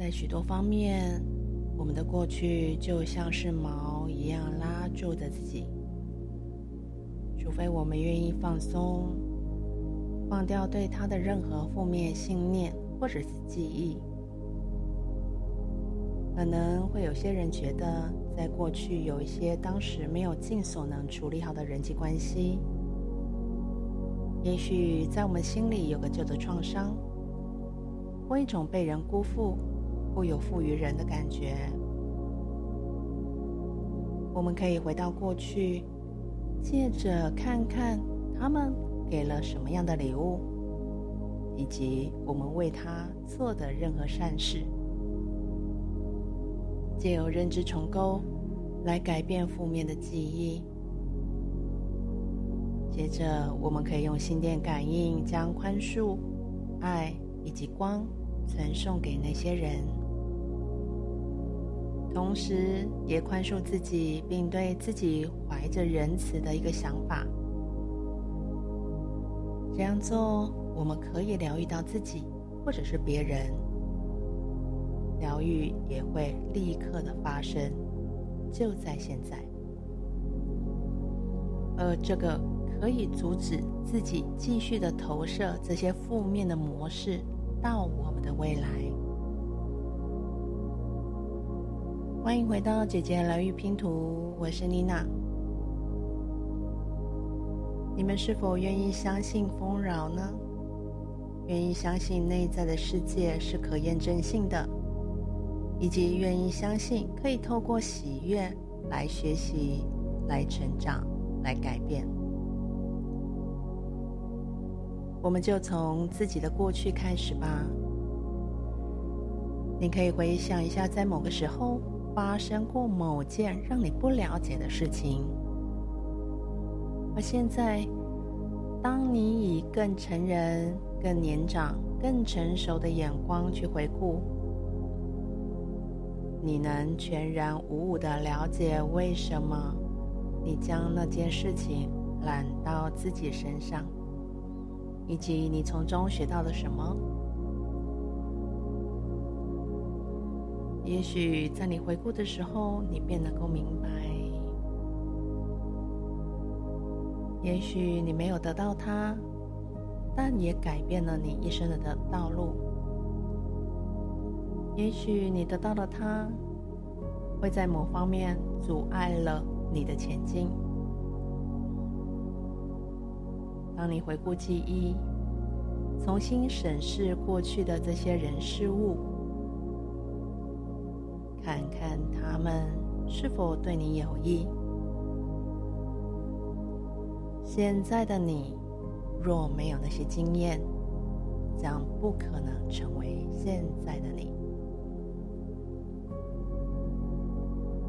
在许多方面，我们的过去就像是锚一样拉住着自己，除非我们愿意放松，忘掉对它的任何负面信念或者是记忆。可能会有些人觉得，在过去有一些当时没有尽所能处理好的人际关系，也许在我们心里有个旧的创伤，或一种被人辜负。不有负于人的感觉，我们可以回到过去，借着看看他们给了什么样的礼物，以及我们为他做的任何善事，借由认知重构来改变负面的记忆。接着，我们可以用心电感应，将宽恕、爱以及光传送给那些人。同时，也宽恕自己，并对自己怀着仁慈的一个想法。这样做，我们可以疗愈到自己，或者是别人。疗愈也会立刻的发生，就在现在。而这个可以阻止自己继续的投射这些负面的模式到我们的未来。欢迎回到姐姐疗愈拼图，我是妮娜。你们是否愿意相信丰饶呢？愿意相信内在的世界是可验证性的，以及愿意相信可以透过喜悦来学习、来成长、来改变？我们就从自己的过去开始吧。你可以回想一下，在某个时候。发生过某件让你不了解的事情，而现在，当你以更成人、更年长、更成熟的眼光去回顾，你能全然无误的了解为什么你将那件事情揽到自己身上，以及你从中学到了什么。也许在你回顾的时候，你便能够明白；也许你没有得到它，但也改变了你一生的道路；也许你得到了它，会在某方面阻碍了你的前进。当你回顾记忆，重新审视过去的这些人事物。看看他们是否对你有益。现在的你，若没有那些经验，将不可能成为现在的你。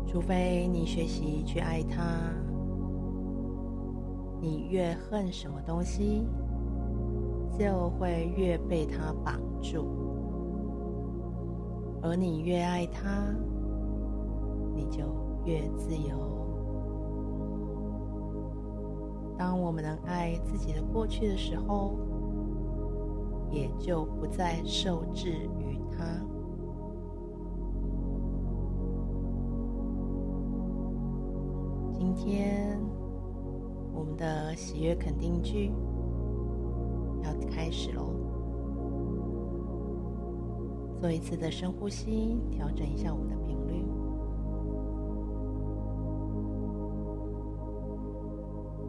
除非你学习去爱他，你越恨什么东西，就会越被他绑住。而你越爱他，你就越自由。当我们能爱自己的过去的时候，也就不再受制于他。今天，我们的喜悦肯定句要开始喽。做一次的深呼吸，调整一下我们的频率。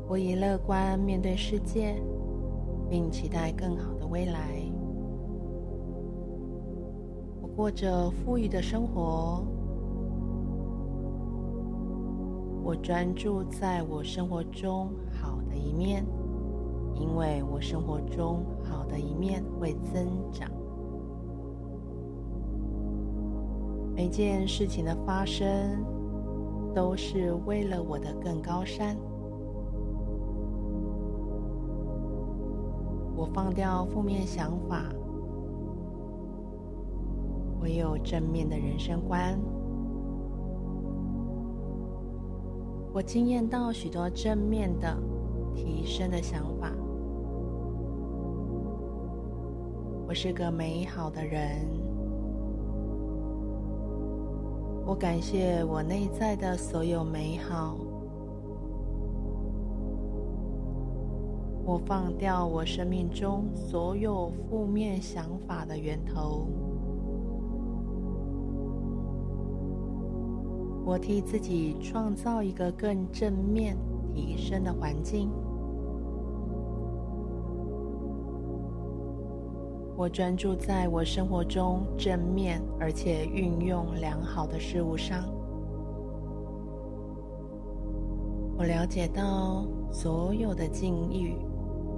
我以乐观面对世界，并期待更好的未来。我过着富裕的生活。我专注在我生活中好的一面，因为我生活中好的一面会增长。每件事情的发生，都是为了我的更高山。我放掉负面想法，我有正面的人生观。我经验到许多正面的提升的想法。我是个美好的人。我感谢我内在的所有美好。我放掉我生命中所有负面想法的源头。我替自己创造一个更正面、提升的环境。我专注在我生活中正面而且运用良好的事物上。我了解到所有的境遇、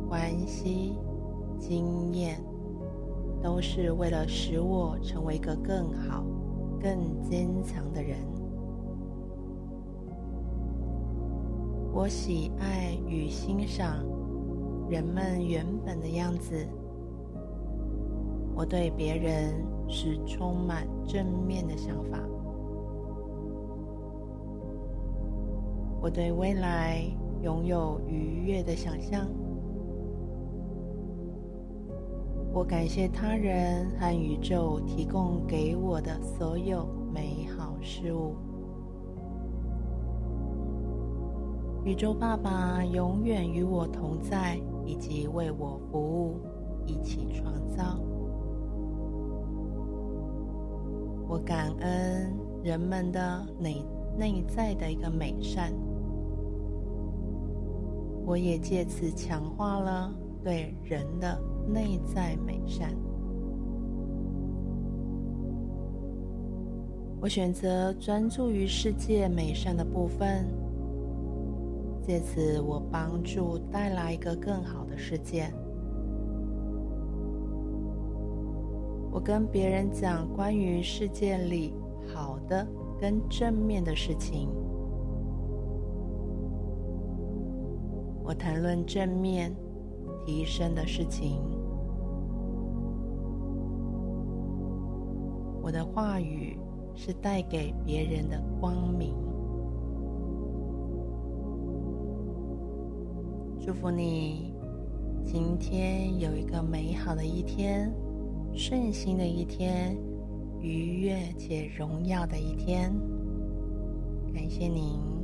关系、经验，都是为了使我成为一个更好、更坚强的人。我喜爱与欣赏人们原本的样子。我对别人是充满正面的想法。我对未来拥有愉悦的想象。我感谢他人和宇宙提供给我的所有美好事物。宇宙爸爸永远与我同在，以及为我服务，一起创造。我感恩人们的内内在的一个美善，我也借此强化了对人的内在美善。我选择专注于世界美善的部分。借此，我帮助带来一个更好的世界。我跟别人讲关于世界里好的跟正面的事情。我谈论正面提升的事情。我的话语是带给别人的光明。祝福你，今天有一个美好的一天，顺心的一天，愉悦且荣耀的一天。感谢您。